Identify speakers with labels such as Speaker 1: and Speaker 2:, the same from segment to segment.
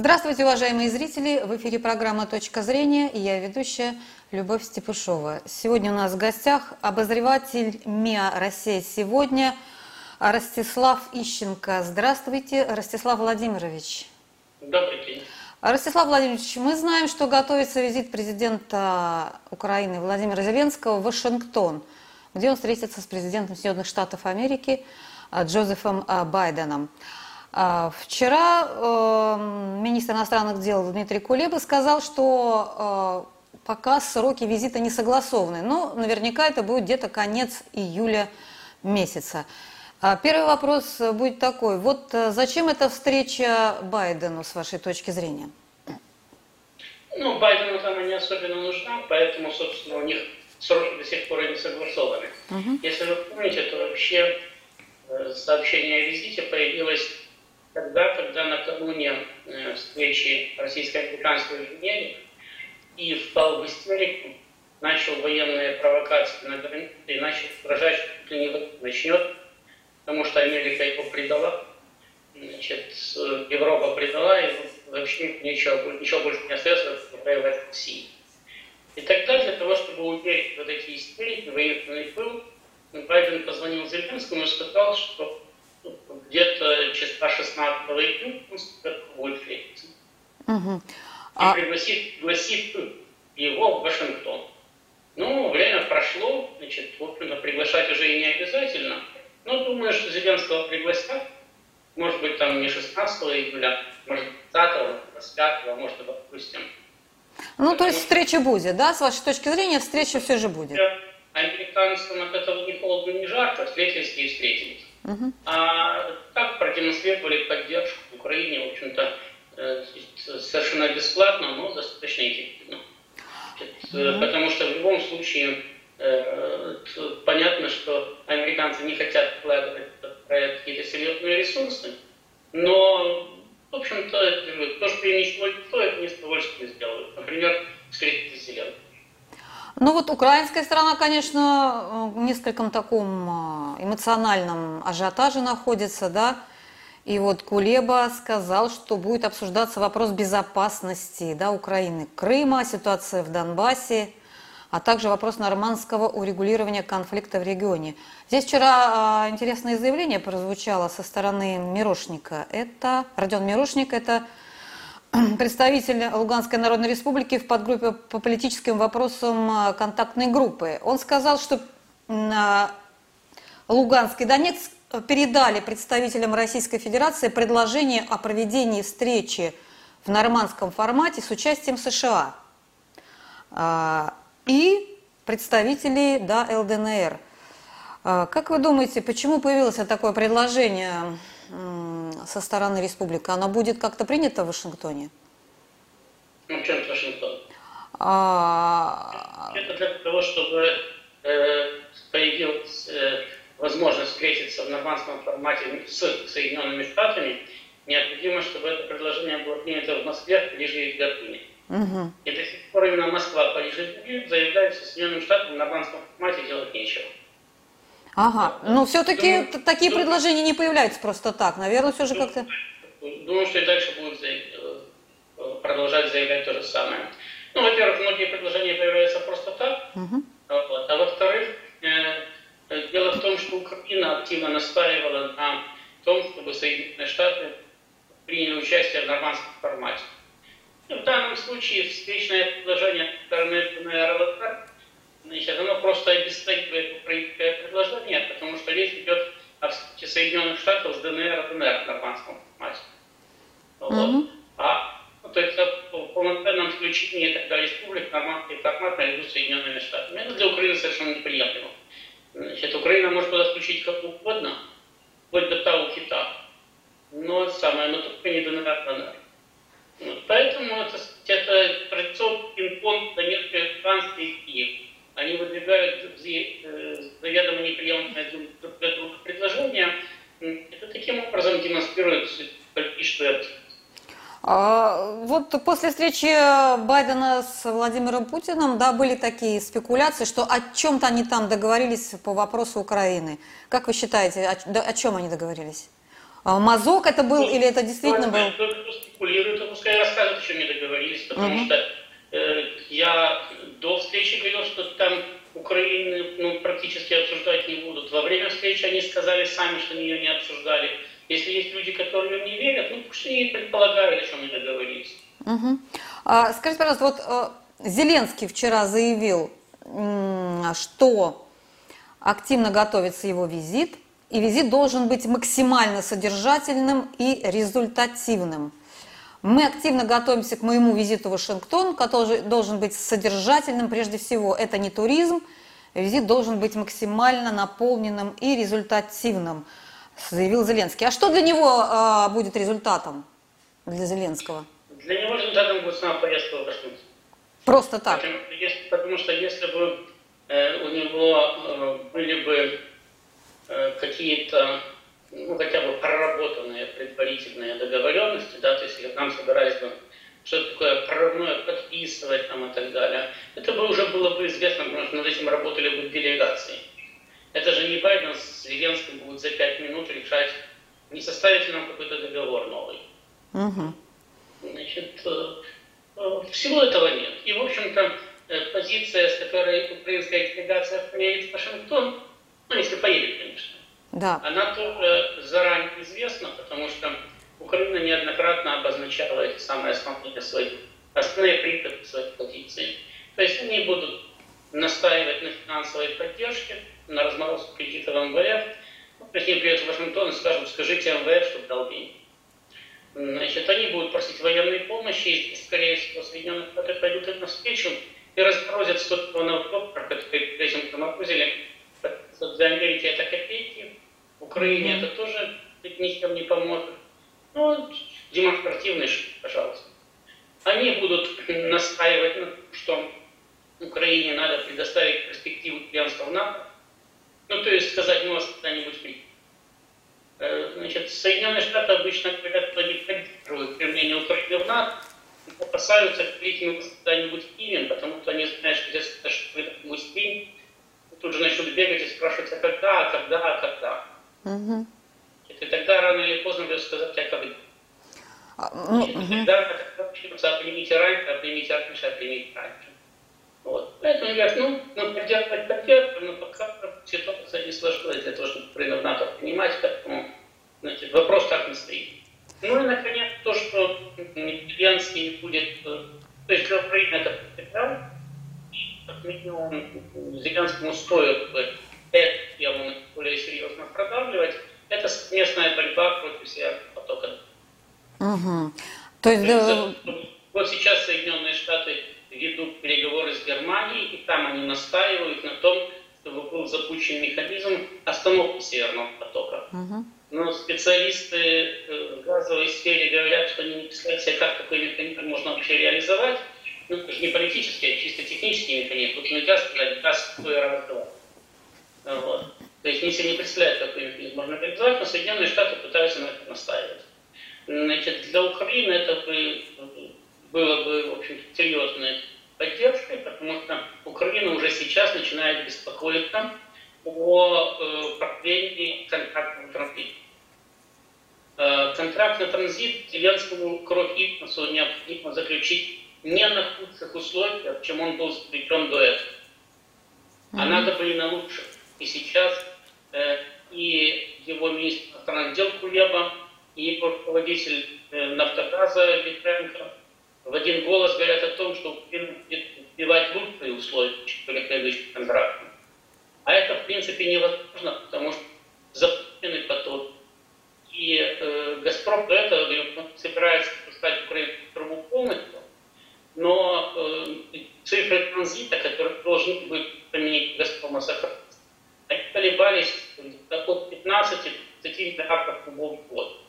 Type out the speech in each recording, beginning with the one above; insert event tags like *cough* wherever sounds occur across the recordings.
Speaker 1: Здравствуйте, уважаемые зрители! В эфире программа «Точка зрения» и я ведущая Любовь Степушова. Сегодня у нас в гостях обозреватель МИА «Россия сегодня» Ростислав Ищенко. Здравствуйте, Ростислав Владимирович.
Speaker 2: Добрый день.
Speaker 1: Ростислав Владимирович, мы знаем, что готовится визит президента Украины Владимира Зеленского в Вашингтон, где он встретится с президентом Соединенных Штатов Америки Джозефом Байденом. А, вчера э, министр иностранных дел Дмитрий Кулеба сказал, что э, пока сроки визита не согласованы, но наверняка это будет где-то конец июля месяца. А, первый вопрос будет такой. Вот э, зачем эта встреча Байдену, с вашей точки зрения?
Speaker 2: Ну, Байдену там не особенно нужна, поэтому, собственно, у них сроки до сих пор не согласованы. Угу. Если вы помните, то вообще сообщение о визите появилось тогда, когда накануне э, встречи российско-американской Женеве и впал в истерику, начал военные провокации на границе и начал угрожать, что не начнет, потому что Америка его предала, значит, Европа предала, и вообще ничего, ничего больше не остается, проявлять России. И тогда для того, чтобы уверить вот эти истерики, военный пыл, Байден позвонил Зеленскому и сказал, что где-то числа 16 июня будет встретиться. Угу. А... И пригласит, пригласит его в Вашингтон. Ну, время прошло, значит, в общем-то, приглашать уже и не обязательно. Но думаю, что Зеленского пригласят. Может быть, там не 16 июля, может, 20 25 может, допустим.
Speaker 1: Ну, то есть встреча будет, да? С вашей точки зрения, встреча все же будет.
Speaker 2: Американцам от этого ни холодно, ни жарко, встретились и встретились. Угу. А так продемонстрировали поддержку Украине, в общем-то, э, совершенно бесплатно, но достаточно эффективно. Угу. Потому что в любом случае э, понятно, что американцы не хотят вкладывать в проект какие-то серьезные ресурсы, но, в общем-то, то, что им ничего не стоит, они с удовольствием сделают. Например, встретиться с Зеленским.
Speaker 1: Ну вот украинская сторона, конечно, в нескольком таком эмоциональном ажиотаже находится, да. И вот Кулеба сказал, что будет обсуждаться вопрос безопасности да, Украины, Крыма, ситуация в Донбассе, а также вопрос нормандского урегулирования конфликта в регионе. Здесь вчера а, интересное заявление прозвучало со стороны Мирошника. Это Родион Мирошник, это *clears throat* представитель Луганской Народной Республики в подгруппе по политическим вопросам а, контактной группы. Он сказал, что Луганск и Донецк передали представителям Российской Федерации предложение о проведении встречи в нормандском формате с участием США а, и представителей да, ЛДНР. А, как вы думаете, почему появилось такое предложение со стороны республики, она будет как-то принята в Вашингтоне?
Speaker 2: Ну, чем Вашингтон? А... Это для того, чтобы э, появилась э, возможность встретиться в нормандском формате с Соединенными Штатами, необходимо, чтобы это предложение было принято в Москве, и в Берлине. Угу. И до сих пор именно Москва, Париж и Берлин заявляют, что Соединенным Штатам в нормандском формате делать нечего.
Speaker 1: Ага, но все-таки такие думаю, предложения не появляются просто так. Наверное, все же как-то...
Speaker 2: Думаю, что и дальше будут э, продолжать заявлять то же самое. Ну, во-первых, многие предложения появляются просто так. Угу. Вот. А во-вторых, э, дело в том, что Украина активно настаивала на том, чтобы Соединенные Штаты приняли участие в нормандском формате. И в данном случае встречное предложение стороны РЛК Значит, оно просто обесценивает украинское предложение, потому что речь идет о встрече Соединенных Штатов с ДНР и ДНР в нормандском формате. Вот. Mm-hmm. А, ну, то есть в полноценном включении тогда республик нормандский формат наряду с Соединенными Штатами. Это для Украины совершенно неприемлемо. Значит, Украина может туда включить как угодно, вплоть до того кита. Но самое, но только не ДНР, ДНР. Вот. Поэтому это, это традиционный пинг-понг Донецк, Луганск и Киев они выдвигают э, заведомо неприемлемое друг для друга предложения, это таким образом демонстрирует политическую
Speaker 1: а, вот после встречи Байдена с Владимиром Путиным, да, были такие спекуляции, что о чем-то они там договорились по вопросу Украины. Как вы считаете, о, о чем они договорились? А мазок это был ну, или это действительно
Speaker 2: ну, был? Кто спекулирует, то пускай расскажет, еще не договорились, потому угу. что э, я до встречи говорил, что там Украины ну, практически обсуждать не будут. Во время встречи они сказали сами, что они ее не обсуждали. Если есть люди, которые не верят, ну пусть они предполагают, о чем они договорились.
Speaker 1: Угу. А, скажите, пожалуйста, вот э, Зеленский вчера заявил, что активно готовится его визит, и визит должен быть максимально содержательным и результативным. Мы активно готовимся к моему визиту в Вашингтон, который должен быть содержательным прежде всего. Это не туризм, визит должен быть максимально наполненным и результативным, заявил Зеленский. А что для него э, будет результатом, для Зеленского?
Speaker 2: Для него результатом будет сама поездка в Вашингтон.
Speaker 1: Просто так?
Speaker 2: Потому, потому что если бы э, у него э, были бы э, какие-то ну, хотя бы проработанные предварительные договоренности, да, то есть если нам собирались бы что такое прорывное подписывать там и так далее, это бы уже было бы известно, потому что над этим работали бы делегации. Это же не Байден с Зеленским будет за пять минут решать, не составить ли нам какой-то договор новый. Угу. Значит, э, э, всего этого нет. И, в общем-то, э, позиция, с которой украинская делегация поедет в Вашингтон, ну, если поедет, конечно,
Speaker 1: да.
Speaker 2: Она тоже заранее известна, потому что Украина неоднократно обозначала эти самые основные свои, основные принципы своей позиции. То есть они будут настаивать на финансовой поддержке, на разморозку кредитов МВФ. Ну, они приедут в Вашингтон и скажут, скажите МВФ, чтобы дал деньги. Значит, они будут просить военной помощи, и, скорее всего, Соединенные Штаты пойдут им навстречу и разморозят 100 миллионов долларов, которые этим заморозили. Для Америки это копейки, Украине mm-hmm. это тоже ни с чем не поможет. Ну, демонстративный, пожалуйста. Они будут *clears throat* настаивать на том, что Украине надо предоставить перспективу членства в НАТО. Ну, то есть сказать, мы вас когда-нибудь примем. Э, значит, Соединенные Штаты обычно говорят, что они поддерживают применение Украины в НАТО, опасаются, что мы когда-нибудь примем, потому что они знают, что здесь это что-нибудь примем. Тут же начнут бегать и спрашивать, а когда, а когда, а когда. Угу. И тогда рано или поздно придется сказать, как это а, ну, угу. Тогда начнется примите раньше, а примите раньше, а примите раньше. Вот. Поэтому говорят, ну, ну поддерживать поддерживать, но пока ситуация не сложилась для того, чтобы Украину НАТО принимать, поэтому значит, вопрос так не стоит. Ну и, наконец, то, что Зеленский будет, э, то есть для Украины это принципиально, как минимум Зеленскому стоит эту тему более серьезно продавливать, это совместная борьба против Северного потока.
Speaker 1: Угу. То есть,
Speaker 2: да... Вот сейчас Соединенные Штаты ведут переговоры с Германией, и там они настаивают на том, чтобы был запущен механизм остановки Северного потока. Угу. Но специалисты э, в газовой сфере говорят, что они не представляют себе, как такой механизм можно вообще реализовать. Ну, это же не политический, а чисто технический механизм. Тут нельзя сказать, газ какой раз два. Вот. То есть они себе не представляют, какой механизм можно реализовать, но Соединенные Штаты пытаются на это настаивать. Значит, для Украины это бы, было бы, в общем серьезной поддержкой, потому что Украина уже сейчас начинает беспокоиться о э, на транзит. Э, контракт на транзит Зеленскому кровь Итмасу необходимо заключить не на худших условиях, чем он был заключен до этого, а надо были на лучших. И сейчас э, и его министр иностранных дел Кулеба, и его руководитель э, Нафтогаза Витренко в один голос говорят о том, что Украина будет вбивать лучшие условия перед следующим контрактом. А это, в принципе, невозможно, потому что запущенный поток. И э, «Газпром» до этого говорит, он собирается пускать украинскую трубу полностью, но э, цифры транзита, которые должны быть применить «Газпрома» сохранятся они колебались от 15 30 миллиардов кубов в год.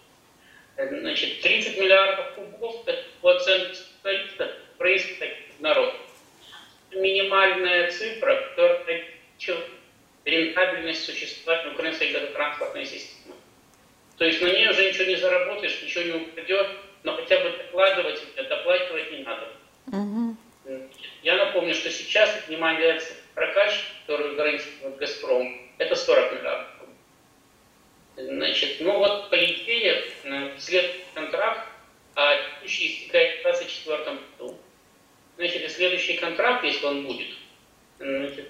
Speaker 2: Значит, 30 миллиардов кубов – это по оценке специалистов происходит народ. Минимальная цифра, которая рентабельность существования украинской газотранспортной системы. То есть на ней уже ничего не заработаешь, ничего не упадет, но хотя бы докладывать, доплачивать не надо. Угу. Я напомню, что сейчас внимание прокач, который гарантирует «Газпром», это 40 миллиардов. Значит, ну вот, по идее, э, след контракт, а текущий истекает в 2024 году. Значит, и следующий контракт, если он будет,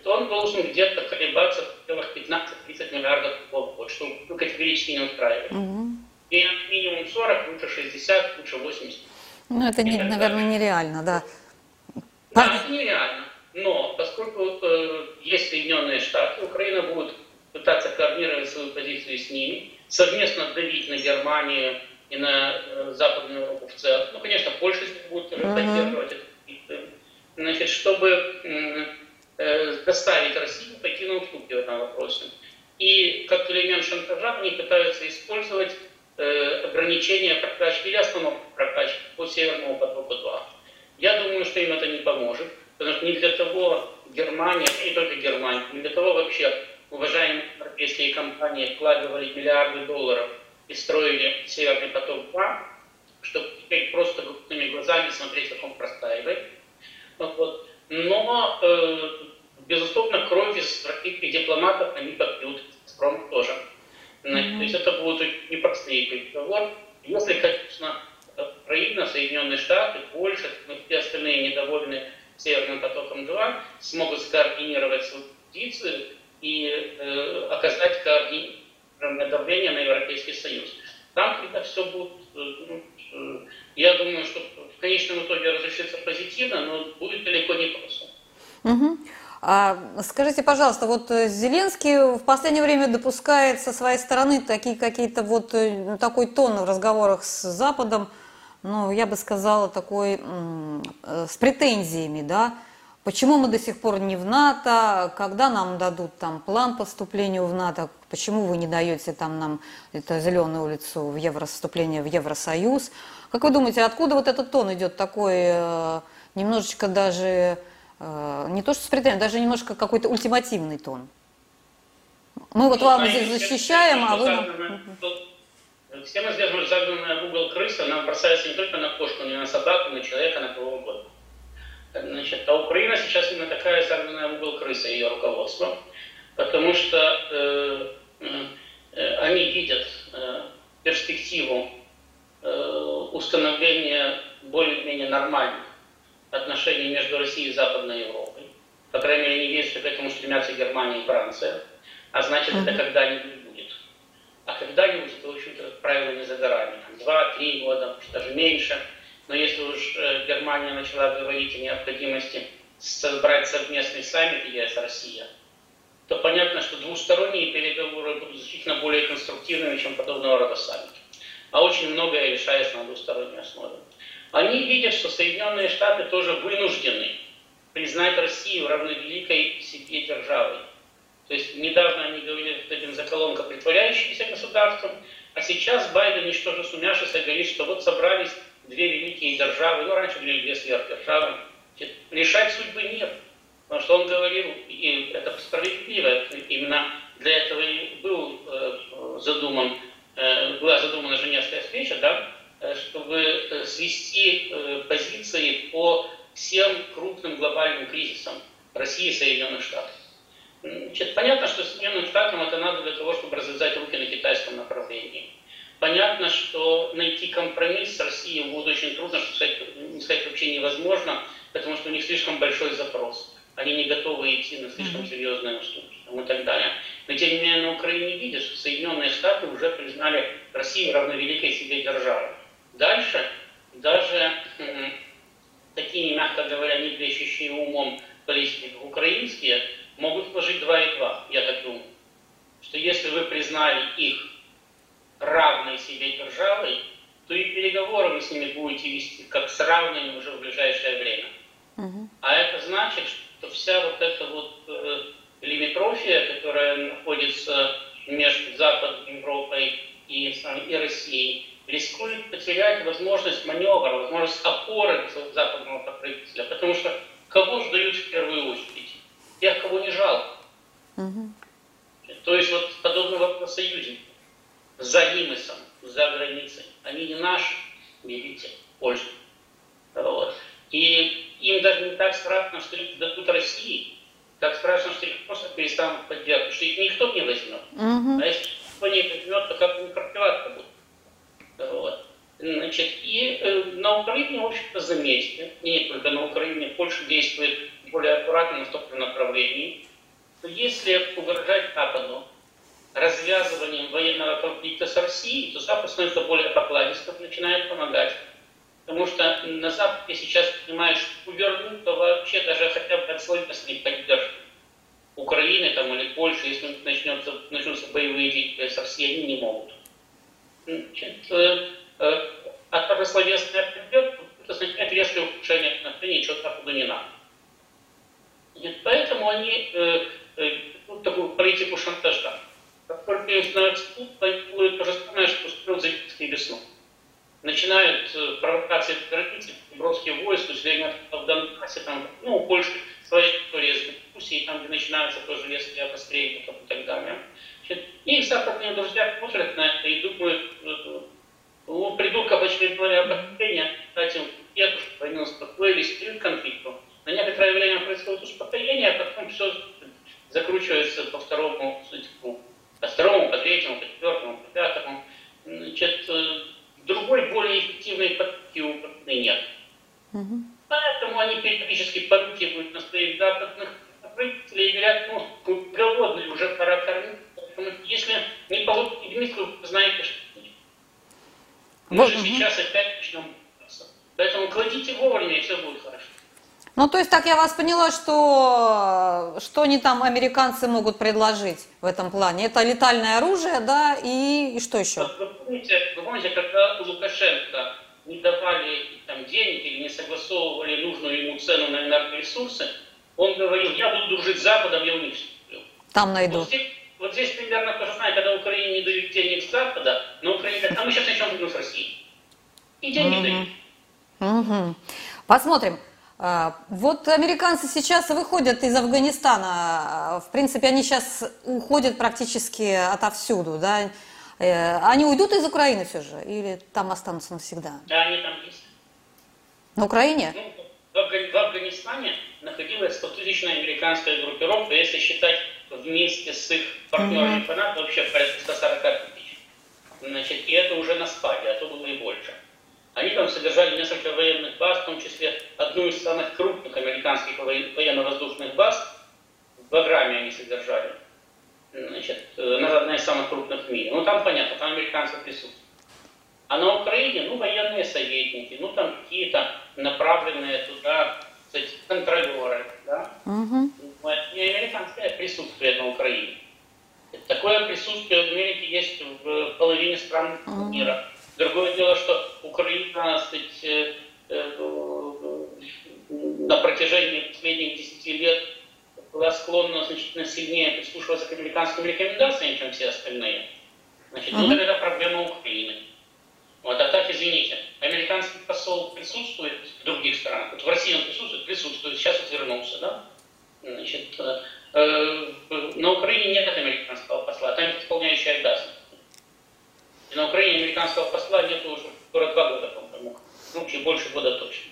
Speaker 2: он должен где-то колебаться в пределах 15-30 миллиардов в год, что ну, категорически не устраивает. Угу. И минимум 40, лучше 60, лучше 80.
Speaker 1: Ну, это, не, наверное, нереально, да.
Speaker 2: Да, это нереально. Но поскольку э, есть Соединенные Штаты, Украина будет пытаться координировать свою позицию с ними, совместно давить на Германию и на э, Западную Европу в целом. Ну, конечно, Польша будет тоже uh-huh. поддерживать это. Значит, чтобы э, заставить Россию пойти на уступки в этом вопросе. И как элемент шантажа они пытаются использовать э, ограничения прокачки или остановку прокачки по Северному потоку-2. Я думаю, что им это не поможет, потому что не для того Германия, не только Германия, не для того вообще уважаемые европейские компании вкладывали миллиарды долларов и строили Северный поток-2, чтобы теперь просто глазами смотреть, как он простаивает. Вот. Но, э, безусловно, кровь из российских дипломатов они попьют, Газпром тоже. Mm-hmm. То есть это будут непростые переговоры. Если, конечно, Украина, Соединенные Штаты, Польша, ну, все остальные недовольные Северным потоком-2 смогут скоординировать свою позицию и э, оказать координированное давление на Европейский Союз. Там это все будет, э, ну, э, я думаю, что в конечном итоге разрешится позитивно, но будет далеко не просто.
Speaker 1: Угу. А, скажите, пожалуйста, вот э, Зеленский в последнее время допускает со своей стороны такие какие-то вот э, такой тон в разговорах с Западом, ну, я бы сказала, такой э, с претензиями, да, Почему мы до сих пор не в НАТО? Когда нам дадут там план по вступлению в НАТО? Почему вы не даете там нам это зеленую улицу в евро, вступление в Евросоюз? Как вы думаете, откуда вот этот тон идет такой немножечко даже не то что с претензией, даже немножко какой-то ультимативный тон? Мы вот ну, вам здесь защищаем, а вы нам...
Speaker 2: Известно, что загнанная в угол крыса, она бросается не только на кошку, но и на собаку, на человека, на кого угодно. Значит, а Украина сейчас именно такая загнанная в угол крыса, ее руководство, потому что э, э, они видят э, перспективу э, установления более-менее нормальных отношений между Россией и Западной Европой. По крайней мере, не видят, что к этому стремятся Германия и Франция. А значит, это когда-нибудь будет. А когда-нибудь это, в общем-то, правило не за горами. Два-три года, даже меньше – но если уж э, Германия начала говорить о необходимости собрать совместный саммит ЕС-Россия, то понятно, что двусторонние переговоры будут значительно более конструктивными, чем подобного рода саммит. А очень многое решается на двусторонней основе. Они видят, что Соединенные Штаты тоже вынуждены признать Россию равновеликой себе державой. То есть недавно они говорили, что это бензоколонка, притворяющаяся государством, а сейчас Байден, ничтоже сумяшися, говорит, что вот собрались две великие державы, ну раньше были две сверхдержавы, решать судьбы нет. Потому что он говорил, и это справедливо, именно для этого и был э, задуман, э, была задумана Женевская встреча, да, чтобы свести позиции по всем крупным глобальным кризисам России и Соединенных Штатов. Значит, понятно, что Соединенным Штатам это надо для того, чтобы развязать руки на китайском направлении. Понятно, что найти компромисс с Россией будет очень трудно, что сказать, не сказать вообще невозможно, потому что у них слишком большой запрос. Они не готовы идти на слишком серьезные уступки и так далее. Но тем не менее на Украине видят, что Соединенные Штаты уже признали Россию равновеликой себе державой. Дальше даже такие, мягко говоря, не блещущие умом украинские, могут сложить два и два, я так думаю. Что если вы признали их равной себе державой, то и переговоры вы с ними будете вести как с равными уже в ближайшее время. Угу. А это значит, что вся вот эта вот э, лимитрофия, которая находится между Западной Европой и, и Россией, рискует потерять возможность маневра, возможность опоры западного покровителя, потому что кого сдают в первую очередь? Тех, кого не жалко. Угу. То есть вот подобный вопрос союзников за Нимесом, за границей. Они не наши, видите, Польша. Вот. И им даже не так страшно, что их дадут России, так страшно, что их просто перестанут поддерживать, что их никто не возьмет. Угу. А если никто не возьмет, то как бы не пропиваться будет. Вот. Значит, и э, на Украине, в общем-то, заметили, не только на Украине, Польша действует более аккуратно в том направлении, что если угрожать Западу развязыванием военного конфликта с Россией, то Запад становится более покладистым, начинает помогать. Потому что на Западе сейчас понимают, что увернуть, то вообще даже хотя бы от словесной поддержки Украины там, или Польши, если начнется, начнутся боевые действия с Россией, они не могут. Значит, а поддержка, это означает резкое ухудшение отношений, не надо. И поэтому они э, э, такую политику шантажа. Как только им становится тут, делают то же самое, что устроил Зеленский весну. Начинают э, провокации в границе, броски войск, усиление в Донбассе, там, ну, у Польши своя история с там, где начинаются тоже резкие обострения и так далее. Их западные друзья смотрят на это и думают, ну, придурков очередное обострение, кстати, дедушка, они успокоились перед конфликтом. На некоторое время происходит успокоение, а потом все закручивается по второму судьбу по второму, по третьему, по четвертому, по пятому. Значит, э, другой, более эффективной подпитки у нет. Угу. Поэтому они периодически подпитывают на своих западных правителей и говорят, ну, голодные, уже пора кормить. Поэтому если не получите Дмитрию, вы знаете, что мы вот, же сейчас опять начнем Поэтому кладите вовремя, и все будет хорошо.
Speaker 1: Ну, то есть, так я вас поняла, что что они там, американцы, могут предложить в этом плане? Это летальное оружие, да, и, и что еще?
Speaker 2: Вы помните, вы помните, когда Лукашенко не давали там, денег или не согласовывали нужную ему цену на энергоресурсы, он говорил, я буду дружить с Западом, я у них
Speaker 1: Там найду.
Speaker 2: Вот здесь, вот здесь примерно то же самое, когда Украине не дают денег с Запада, но Украина говорит, а мы сейчас начнем дружить с Россией. И деньги угу. дают.
Speaker 1: Угу. Посмотрим. А, вот американцы сейчас выходят из Афганистана. В принципе, они сейчас уходят практически отовсюду, да? Э, они уйдут из Украины все же? Или там останутся навсегда?
Speaker 2: Да, они там есть.
Speaker 1: На Украине?
Speaker 2: Ну, в Афганистане находилась 100-тысячная американская группировка, если считать вместе с их партнерами mm-hmm. по НАТО, вообще порядка 140 тысяч. Значит, и это уже на спаде, а то было и больше. Они там содержали несколько военных баз, в том числе одну из самых крупных американских военно-воздушных баз. В Баграме они содержали. Значит, она одна из самых крупных в мире. Ну, там понятно, там американцы присутствуют. А на Украине, ну, военные советники, ну, там какие-то направленные туда, кстати, контролеры, да? Угу. Не американское присутствие на Украине. Такое присутствие в Америке есть в половине стран мира. Другое дело, что Украина, сказать, э, э, на протяжении последних 10 лет была склонна значительно сильнее прислушиваться к американским рекомендациям, чем все остальные. Значит, ну, это проблема Украины. Вот, а так, извините, американский посол присутствует в других странах. Вот в России он присутствует, присутствует, сейчас вот вернулся, да? Значит, э, э, на Украине нет американского посла, там исполняющий обязанности. И на Украине американского посла нет уже скоро два года, по-моему. Ну, чуть больше года точно.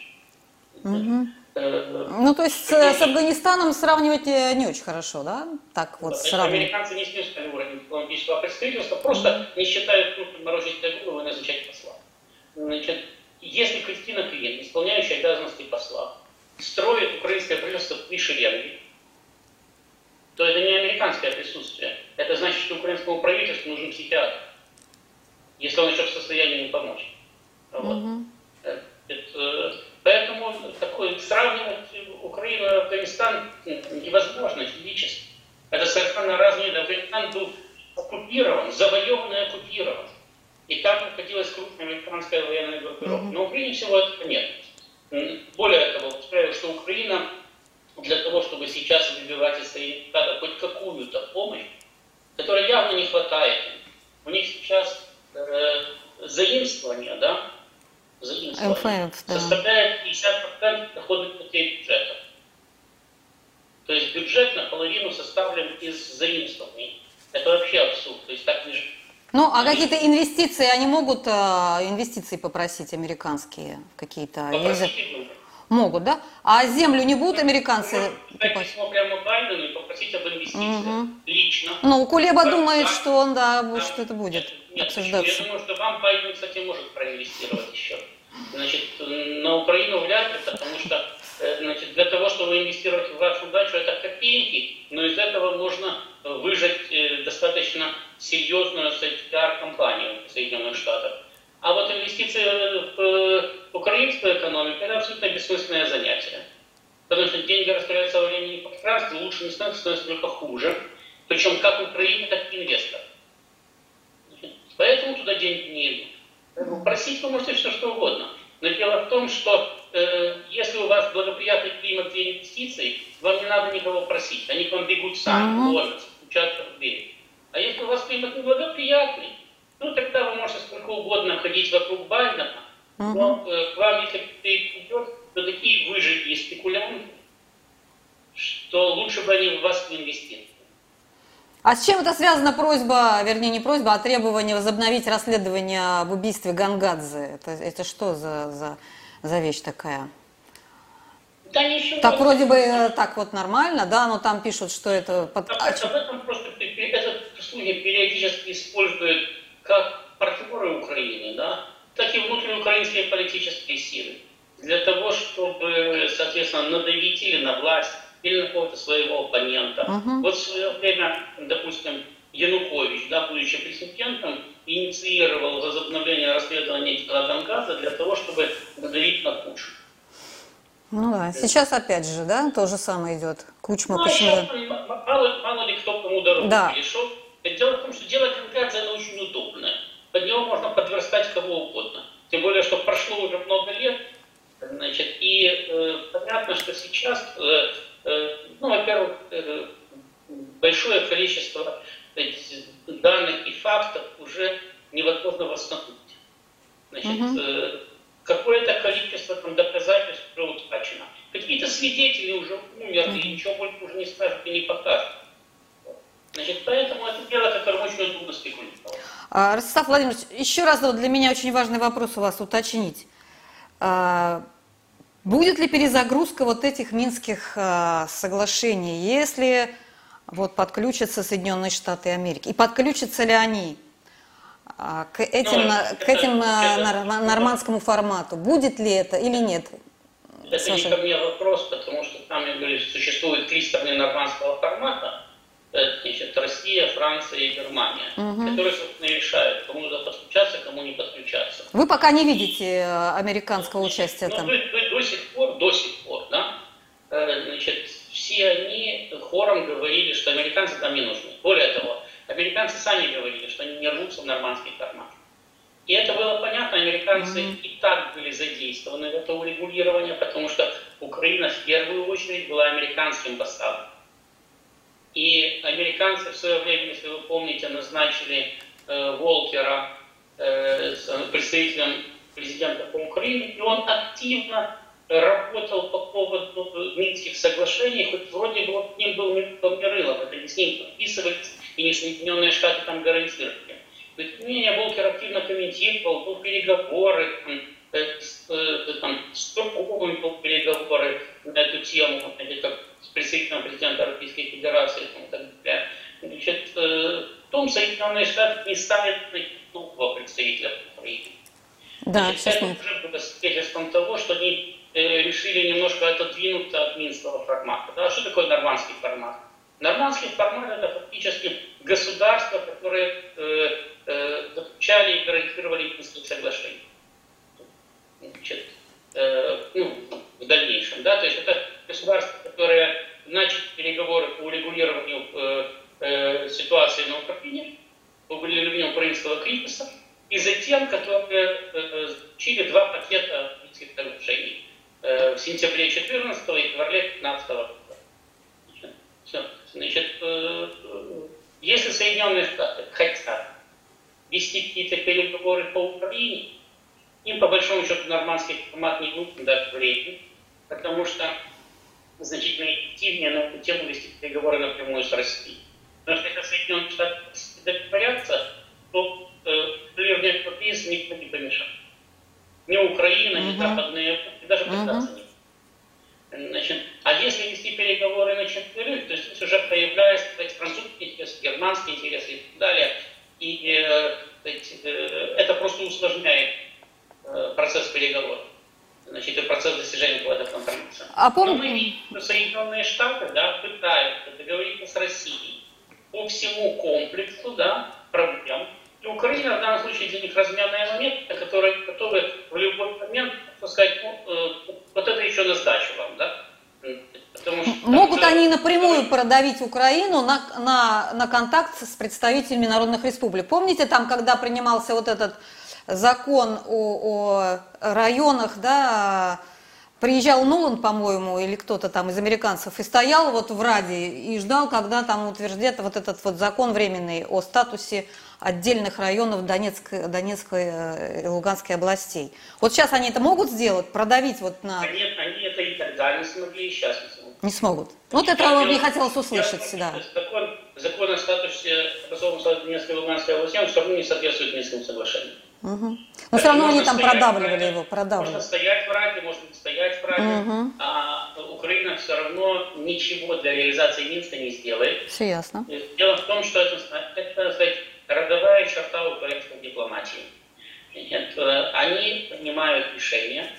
Speaker 1: Угу. Ну, то есть с, с Афганистаном сравнивать не очень хорошо, да? Так вот
Speaker 2: Значит, сравнивать. Американцы не снижали уровень дипломатического представительства, просто mm не считают нужным морозить голову и назначать посла. Значит, если Кристина Клин, исполняющая обязанности посла, строит украинское правительство в шеренги, то это не американское присутствие. Это значит, что украинскому правительству нужен психиатр если он еще в состоянии не помочь. Вот. Угу. Это, поэтому такой, сравнивать Украину и Афганистан невозможно физически. Это совершенно разные. Афганистан был оккупирован, завоеван и оккупирован. И там находилась крупная американская военная группировка. mm Но в Украине всего этого нет. Более того, что Украина для того, чтобы сейчас выбивать из Соединенных хоть какую-то помощь, которой явно не хватает, у них сейчас э, заимствования, да, заимствования МФФ, да. составляет 50% доходных путей бюджета. То есть бюджет наполовину составлен из заимствований. Это вообще абсурд. То есть так не
Speaker 1: ну, а какие-то инвестиции, они могут э, инвестиции попросить американские какие-то?
Speaker 2: Попросить
Speaker 1: Могут, да? А землю не будут американцы
Speaker 2: покупать? письмо прямо Байдену и попросить об инвестициях угу. лично.
Speaker 1: Ну, Кулеба как, думает, как, что он, да, да, что это будет
Speaker 2: нет,
Speaker 1: обсуждаться.
Speaker 2: Я думаю, что вам Байден, кстати, может проинвестировать еще. Значит, на Украину вряд ли, потому что э, значит, для того, чтобы инвестировать в вашу дачу, это копейки, но из этого можно выжать э, достаточно серьезную пиар-компанию в Соединенных Штатах. А вот инвестиции в э, украинскую экономику – это абсолютно бессмысленное занятие. Потому что деньги распределяются во времени и пространстве, лучше не становится, становится только хуже. Причем как Украине, так и инвестор. Поэтому туда деньги не идут. Просить вы можете все, что угодно. Но дело в том, что э, если у вас благоприятный климат для инвестиций, вам не надо никого просить. Они к вам бегут сами, ломятся, стучатся в дверь. А если у вас климат неблагоприятный, ну, тогда вы можете сколько угодно ходить вокруг Байдена, угу. но э, к вам, если придет, то такие выжиги и спекулянты, что лучше бы они в вас инвестировали.
Speaker 1: А с чем это связана просьба, вернее не просьба, а требование возобновить расследование об убийстве Гангадзе? Это, это что за, за, за вещь такая?
Speaker 2: Да ничего.
Speaker 1: Так вроде бы э, так вот нормально, да, но там пишут, что это...
Speaker 2: Под... А, об этом просто этот случай периодически используют как партнеры Украины, да, так и внутриукраинские политические силы. Для того, чтобы, соответственно, надавить или на власть, или на какого-то своего оппонента. Uh-huh. Вот в свое время, допустим, Янукович, да, будучи президентом, инициировал возобновление расследования дела Донбасса для того, чтобы надавить на Кучму.
Speaker 1: Ну да, сейчас опять же, да, то же самое идет. Кучма
Speaker 2: ну, почему? А мало, мало ли кто кому дорогу да. перешел. Дело в том, что дело Конградзе, оно очень удобное. Под него можно подверстать кого угодно. Тем более, что прошло уже много лет, значит, и э, понятно, что сейчас, э, э, ну, во-первых, э, большое количество данных и фактов уже невозможно восстановить. Значит, угу. э, какое-то количество там, доказательств уже утрачено. Какие-то свидетели уже умерли, угу. ничего больше уже не скажут и не покажут. Значит, поэтому это дело, которым очень трудно спекулировать.
Speaker 1: А, Ростислав Владимирович, еще раз вот для меня очень важный вопрос у вас уточнить. А, будет ли перезагрузка вот этих минских а, соглашений, если вот подключатся Соединенные Штаты Америки? И подключатся ли они к этим, ну, к этим это, нормандскому формату? Будет ли это или нет?
Speaker 2: Это не ко мне вопрос, потому что там, я говорю, существует три стороны нормандского формата значит, Россия, Франция и Германия, угу. которые, собственно, решают, кому надо подключаться, кому не подключаться.
Speaker 1: Вы пока не видите э, американского участия
Speaker 2: ну,
Speaker 1: там?
Speaker 2: До, до, до сих пор, до сих пор, да, э, значит, все они хором говорили, что американцы там не нужны. Более того, американцы сами говорили, что они не рвутся в нормандский формат. И это было понятно, американцы mm-hmm. и так были задействованы в это урегулирование, потому что Украина в первую очередь была американским поставком. И американцы в свое время, если вы помните, назначили э, Волкера э, представителем президента по Украине, и он активно работал по поводу Минских соглашений, хоть вроде бы вот ним был Мирылов, это не с ним подписывались, и не Соединенные Штаты там гарантировали. Но тем не менее Волкер активно комментировал, был переговоры, с, э, там, с Турковым был переговоры на эту тему, как с представителем президента Российской Федерации и так далее. Значит, э, в том Соединенные Штаты не ставят нового представителя Украины.
Speaker 1: Да,
Speaker 2: Значит, это уже было свидетельством того, что они э, решили немножко отодвинуться от минского формата. Да? Что такое нормандский формат? Нормандский формат это фактически государства, которые э, э, заключали и гарантировали Минские соглашения. Значит, э, ну, в дальнейшем. Да? То есть это государства, которые начали переговоры по урегулированию э, э, ситуации на Украине, по урегулированию украинского кризиса, и затем, которые э, заключили два пакета Минских соглашений э, в сентябре 2014 и феврале 2015 года. Значит, э, если Соединенные Штаты хотят вести какие-то переговоры по Украине, им, по большому счету, нормандский формат не нужен даже в Рейке, потому что значительно эффективнее на тему вести переговоры напрямую с Россией. Но что если Соединенные Штаты договорятся, то Северный э, Европейц никто не помешал. Ни Украина, ни uh-huh. Даже пытаться uh-huh. Значит, а если вести переговоры на четверых, то здесь уже появляются сказать, французские интересы, германские интересы и так далее. И э, э это просто усложняет переговоров. Значит, и процесс достижения какого-то компромисса. А пом... Но мы видим, что Соединенные Штаты да, пытаются договориться с Россией по всему комплексу да, проблем. И Украина в данном случае для них разменная монета, которая готовы в любой момент, сказать, ну, вот это еще на сдачу вам, да?
Speaker 1: Могут они напрямую продавить Украину на, на, на контакт с представителями народных республик. Помните, там, когда принимался вот этот закон о, о районах, да, приезжал Нулан, по-моему, или кто-то там из американцев, и стоял вот в Раде и ждал, когда там утвердят вот этот вот закон временный о статусе отдельных районов Донецкой, Донецкой э, и Луганской областей. Вот сейчас они это могут сделать, продавить вот на...
Speaker 2: Нет, они это и тогда не смогли, и сейчас не смогут.
Speaker 1: Не смогут. Вот это я мне хотелось услышать,
Speaker 2: да. Закон, закон о статусе образованного Донецкой и Луганской области, он все равно не соответствует Минскому соглашению.
Speaker 1: Угу. Но все равно они там продавливали его, продавливали.
Speaker 2: Можно стоять в Раде, можно не стоять в Раде, угу. а Украина все равно ничего для реализации Минска не сделает.
Speaker 1: Все ясно.
Speaker 2: Дело в том, что это, это сказать, родовая черта украинской дипломатии. Нет, э, они принимают решения,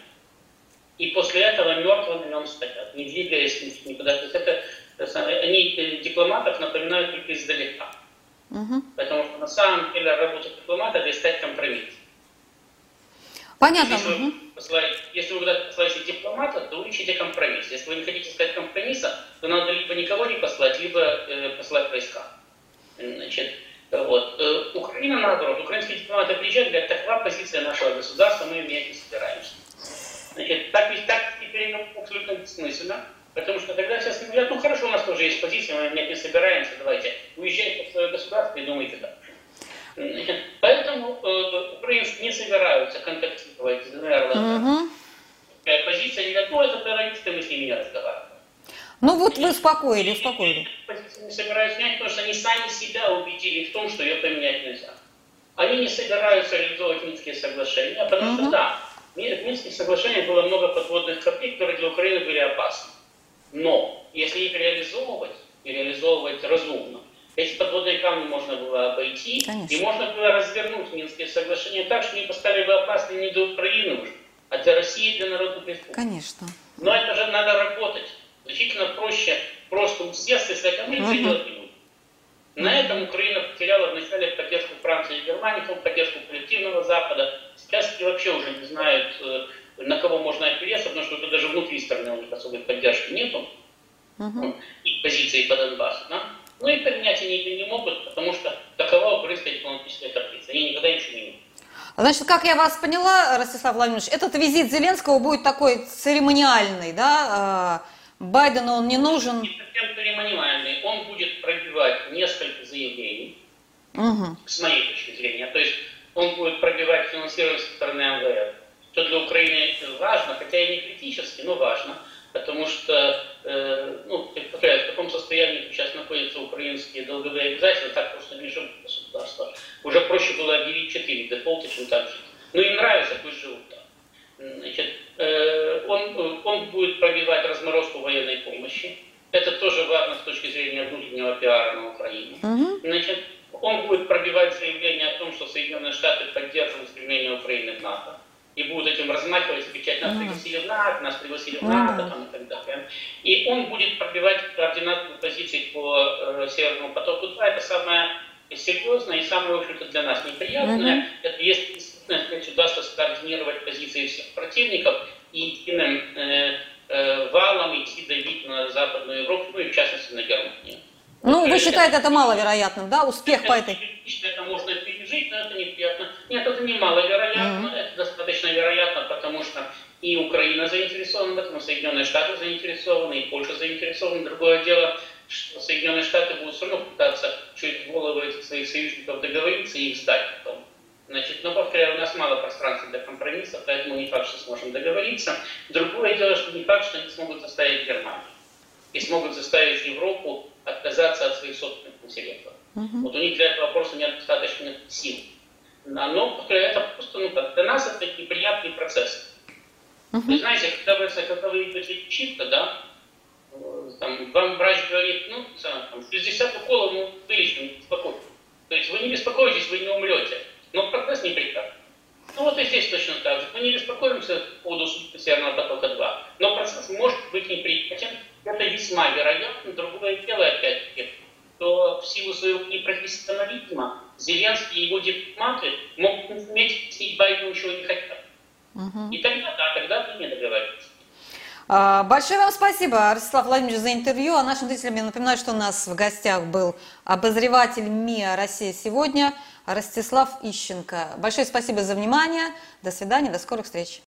Speaker 2: и после этого мертво на нем стоят, не двигаясь никуда. То есть это, они э, дипломатов напоминают только издалека. Угу. Потому что на самом деле работа дипломата – это искать компромисс.
Speaker 1: Понятно.
Speaker 2: Если вы, посылаете, если вы посылаете дипломата, то вы ищете компромисс. Если вы не хотите искать компромисса, то надо либо никого не послать, либо э, послать войска. Значит, вот. Э, Украина, наоборот, украинские дипломаты приезжают и говорят, такова позиция нашего государства, мы менять не собираемся. Значит, так так теперь абсолютно бессмысленно, потому что тогда сейчас говорят, ну хорошо, у нас тоже есть позиция, мы менять не собираемся, давайте, уезжайте в свое государство и думайте дальше. Значит, *laughs* поэтому э, украинцы не собираются контактировать с ДНР. Угу. Позиция не готова, это террористы, мы с ними не разговариваем.
Speaker 1: Ну вот вы успокоили, успокоили.
Speaker 2: Не собираюсь менять, потому что они сами себя убедили в том, что ее поменять нельзя. Они не собираются реализовывать Минские соглашения, потому угу. что да, в Минских соглашениях было много подводных копий, которые для Украины были опасны. Но если их реализовывать, и реализовывать разумно, эти подводные камни можно было обойти, Конечно. и можно было развернуть Минские соглашения так, что они поставили бы опасны не для Украины уже, а для России и для народных республик.
Speaker 1: Конечно.
Speaker 2: Но это же надо работать значительно проще просто усесться и сказать, а мы ничего делать не будем. На этом Украина потеряла вначале поддержку Франции и Германии, потом поддержку коллективного Запада. Сейчас вообще уже не знают, э, на кого можно опереться, потому что даже внутри страны у них особой поддержки нету. Uh-huh. И позиции по Донбассу. Да? Ну и поменять они это не могут, потому что такова украинская дипломатическая таблица. Они никогда ничего не могут.
Speaker 1: Значит, как я вас поняла, Ростислав Владимирович, этот визит Зеленского будет такой церемониальный, да, а, Байдену он не нужен.
Speaker 2: Не совсем церемониальный. Он будет пробивать несколько заявлений, угу. с моей точки зрения. То есть он будет пробивать финансирование со стороны МВФ. Что для Украины важно, хотя и не критически, но важно. Потому что, э, ну, повторяю, в каком состоянии сейчас находятся украинские долговые обязательства, так просто не живут государства. Уже проще было объявить четыре дефолта, чем так жить. Но им нравится, пусть живут так. Значит, э, он, он будет пробивать разморозку военной помощи. Это тоже важно с точки зрения внутреннего пиара на Украине. Угу. Значит, он будет пробивать заявление о том, что Соединенные Штаты поддерживают стремление Украины в НАТО. И будут этим размахивать кричать, нас пригласили в НАТО, нас пригласили в НАТО, там, и так далее. И он будет пробивать координатную позицию по э, Северному потоку 2. Это самое серьезное и самое, в общем-то, для нас неприятное. Mm-hmm. Это если действительно удастся скоординировать позиции всех противников и единым э, э, валом идти давить на Западную Европу, ну и в частности на Германию.
Speaker 1: Ну, вы считаете это маловероятным, да, успех по этой?
Speaker 2: Это можно пережить, но это неприятно. Нет, это не маловероятно, mm-hmm. это достаточно вероятно, потому что и Украина заинтересована в этом, и Соединенные Штаты заинтересованы, и Польша заинтересована. Другое дело, что Соединенные Штаты будут все равно пытаться чуть в голову этих своих союзников договориться и их сдать потом. Значит, но, повторяю, у нас мало пространства для компромисса, поэтому не факт, что сможем договориться. Другое дело, что не факт, что они смогут заставить Германию. И смогут заставить Европу отказаться от своих собственных конкурентов. Uh-huh. Вот у них для этого вопроса нет достаточно сил. Но, повторяю, это просто, ну, для нас это неприятный процесс. Uh-huh. Вы знаете, когда вы, когда вы идете чисто, да, там, вам врач говорит, ну, там, 60 уколов, ну, вылечим, спокойно. То есть вы не беспокойтесь, вы не умрете. Но процесс непрекратный. Ну вот и здесь точно так же. Мы не беспокоимся по поводу Северного потока-2. Но процесс может быть неприятен. Это весьма вероятно. Другое дело, опять-таки, что в силу своего непрофессионализма Зеленский и его дипломаты могут не суметь объяснить Байдену, чего не хотят. Угу. И тогда, да, тогда ты не договоришься.
Speaker 1: А, большое вам спасибо, Ростислав Владимирович, за интервью. А нашим зрителям я напоминаю, что у нас в гостях был обозреватель МИА «Россия сегодня» Ростислав Ищенко. Большое спасибо за внимание. До свидания, до скорых встреч.